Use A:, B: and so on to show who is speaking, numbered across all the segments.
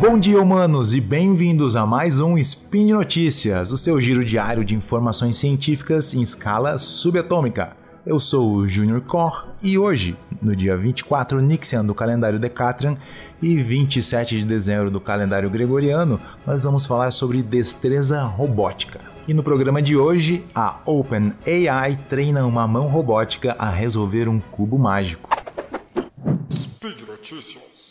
A: Bom dia, humanos, e bem-vindos a mais um Spin Notícias, o seu giro diário de informações científicas em escala subatômica. Eu sou o Junior Cor e hoje, no dia 24 Nixian do calendário Decatrian e 27 de dezembro do calendário Gregoriano, nós vamos falar sobre destreza robótica. E no programa de hoje, a OpenAI treina uma mão robótica a resolver um cubo mágico.
B: Speed Notícias.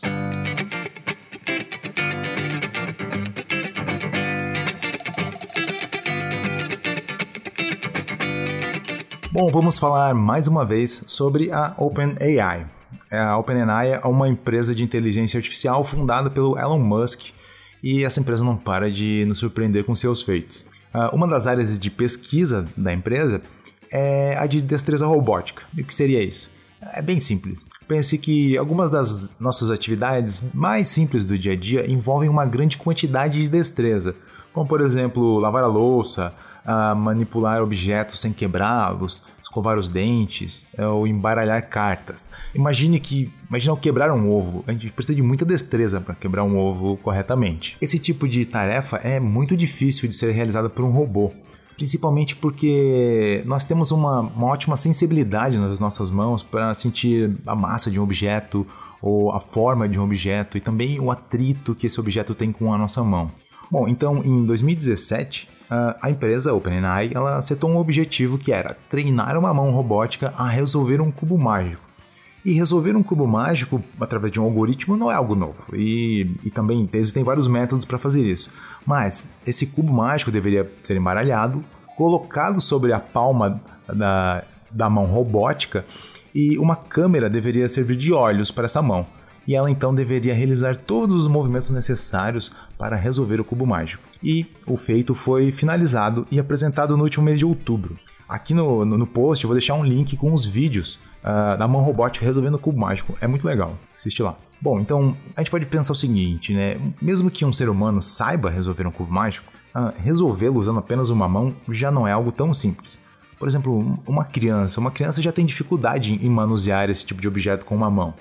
A: Bom, vamos falar mais uma vez sobre a OpenAI. A OpenAI é uma empresa de inteligência artificial fundada pelo Elon Musk e essa empresa não para de nos surpreender com seus feitos. Ah, uma das áreas de pesquisa da empresa é a de destreza robótica. E o que seria isso? É bem simples. Pense que algumas das nossas atividades mais simples do dia a dia envolvem uma grande quantidade de destreza, como por exemplo lavar a louça, a manipular objetos sem quebrá-los, escovar os dentes é, ou embaralhar cartas. Imagine que, imagine ao quebrar um ovo, a gente precisa de muita destreza para quebrar um ovo corretamente. Esse tipo de tarefa é muito difícil de ser realizada por um robô. Principalmente porque nós temos uma, uma ótima sensibilidade nas nossas mãos para sentir a massa de um objeto ou a forma de um objeto e também o atrito que esse objeto tem com a nossa mão. Bom, então em 2017 a empresa OpenAI ela setou um objetivo que era treinar uma mão robótica a resolver um cubo mágico. E resolver um cubo mágico através de um algoritmo não é algo novo. E, e também existem vários métodos para fazer isso. Mas esse cubo mágico deveria ser embaralhado, colocado sobre a palma da, da mão robótica e uma câmera deveria servir de olhos para essa mão e ela então deveria realizar todos os movimentos necessários para resolver o cubo mágico. E o feito foi finalizado e apresentado no último mês de outubro. Aqui no, no, no post eu vou deixar um link com os vídeos uh, da mão robótica resolvendo o cubo mágico. É muito legal, assiste lá. Bom, então a gente pode pensar o seguinte, né? Mesmo que um ser humano saiba resolver um cubo mágico, uh, resolvê-lo usando apenas uma mão já não é algo tão simples. Por exemplo, uma criança, uma criança já tem dificuldade em manusear esse tipo de objeto com uma mão.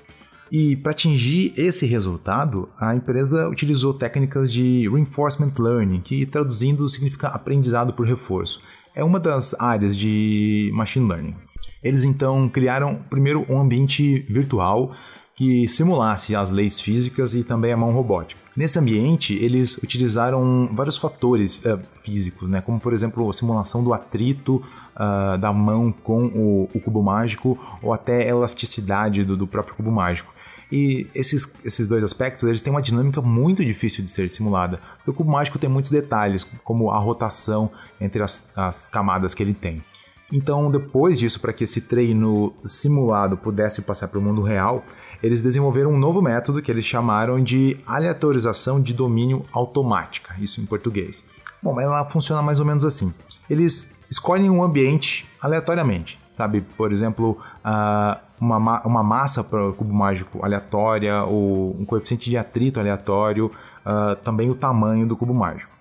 A: E para atingir esse resultado, a empresa utilizou técnicas de reinforcement learning, que traduzindo significa aprendizado por reforço. É uma das áreas de machine learning. Eles então criaram primeiro um ambiente virtual que simulasse as leis físicas e também a mão robótica. Nesse ambiente, eles utilizaram vários fatores uh, físicos, né? como por exemplo a simulação do atrito uh, da mão com o, o, cubo mágico ou até a elasticidade do, do próprio cubo mágico. E esses, esses dois aspectos eles têm uma dinâmica muito difícil de ser simulada. O cubo mágico tem muitos detalhes, como a rotação entre as, as camadas que ele tem. Então, depois disso, para que esse treino simulado pudesse passar para o mundo real, eles desenvolveram um novo método que eles chamaram de aleatorização de domínio automática, isso em português. Bom, ela funciona mais ou menos assim. Eles escolhem um ambiente aleatoriamente, sabe? Por exemplo, uh, uma, uma massa para o cubo mágico aleatória, ou um coeficiente de atrito aleatório, uh, também o tamanho do cubo mágico.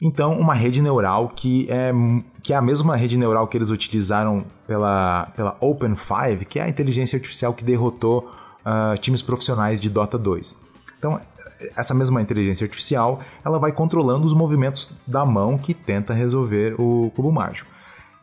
A: Então, uma rede neural que é, que é a mesma rede neural que eles utilizaram pela, pela Open5, que é a inteligência artificial que derrotou uh, times profissionais de Dota 2. Então, essa mesma inteligência artificial, ela vai controlando os movimentos da mão que tenta resolver o cubo mágico.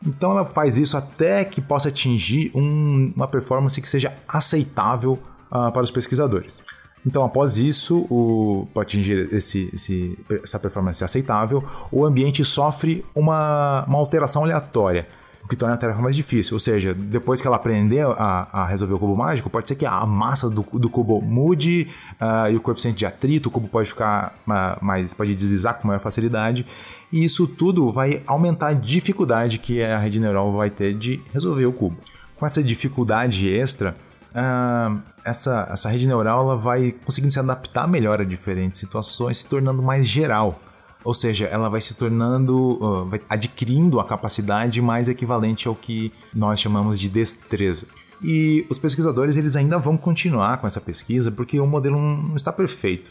A: Então ela faz isso até que possa atingir um, uma performance que seja aceitável uh, para os pesquisadores. Então, após isso, para atingir esse, esse, essa performance aceitável, o ambiente sofre uma, uma alteração aleatória o que torna a tarefa mais difícil. Ou seja, depois que ela aprender a, a resolver o cubo mágico, pode ser que a massa do, do cubo mude uh, e o coeficiente de atrito, o cubo pode ficar uh, mais, pode deslizar com maior facilidade. E isso tudo vai aumentar a dificuldade que a rede neural vai ter de resolver o cubo. Com essa dificuldade extra, uh, essa, essa rede neural ela vai conseguindo se adaptar melhor a diferentes situações, se tornando mais geral. Ou seja, ela vai se tornando, uh, vai adquirindo a capacidade mais equivalente ao que nós chamamos de destreza. E os pesquisadores eles ainda vão continuar com essa pesquisa porque o modelo não está perfeito.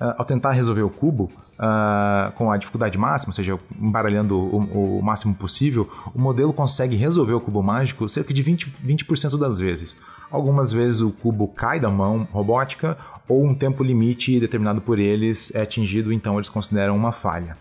A: Uh, ao tentar resolver o cubo uh, com a dificuldade máxima, ou seja, embaralhando o, o, máximo possível, o modelo consegue resolver o cubo mágico cerca de 20%, 20 das vezes. Algumas vezes o cubo cai da mão robótica ou um tempo limite determinado por eles é atingido, então eles consideram uma falha.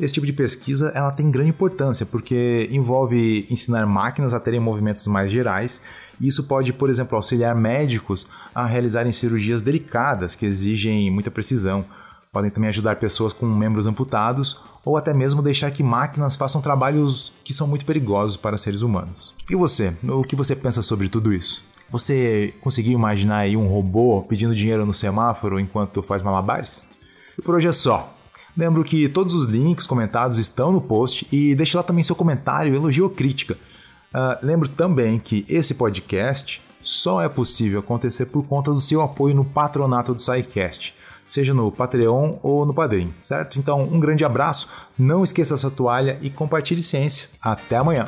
A: Esse tipo de pesquisa ela tem grande importância porque envolve ensinar máquinas a terem movimentos mais gerais isso pode, por exemplo, auxiliar médicos a realizarem cirurgias delicadas que exigem muita precisão. Podem também ajudar pessoas com membros amputados ou até mesmo deixar que máquinas façam trabalhos que são muito perigosos para seres humanos. E você? O que você pensa sobre tudo isso? Você conseguiu imaginar aí um robô pedindo dinheiro no semáforo enquanto faz malabares? E por hoje é só. Lembro que todos os links comentados estão no post e deixe lá também seu comentário, elogio ou crítica. Uh, lembro também que esse podcast só é possível acontecer por conta do seu apoio no patronato do SciCast, seja no Patreon ou no Padrim, certo? Então, um grande abraço, não esqueça essa toalha e compartilhe ciência. Até amanhã!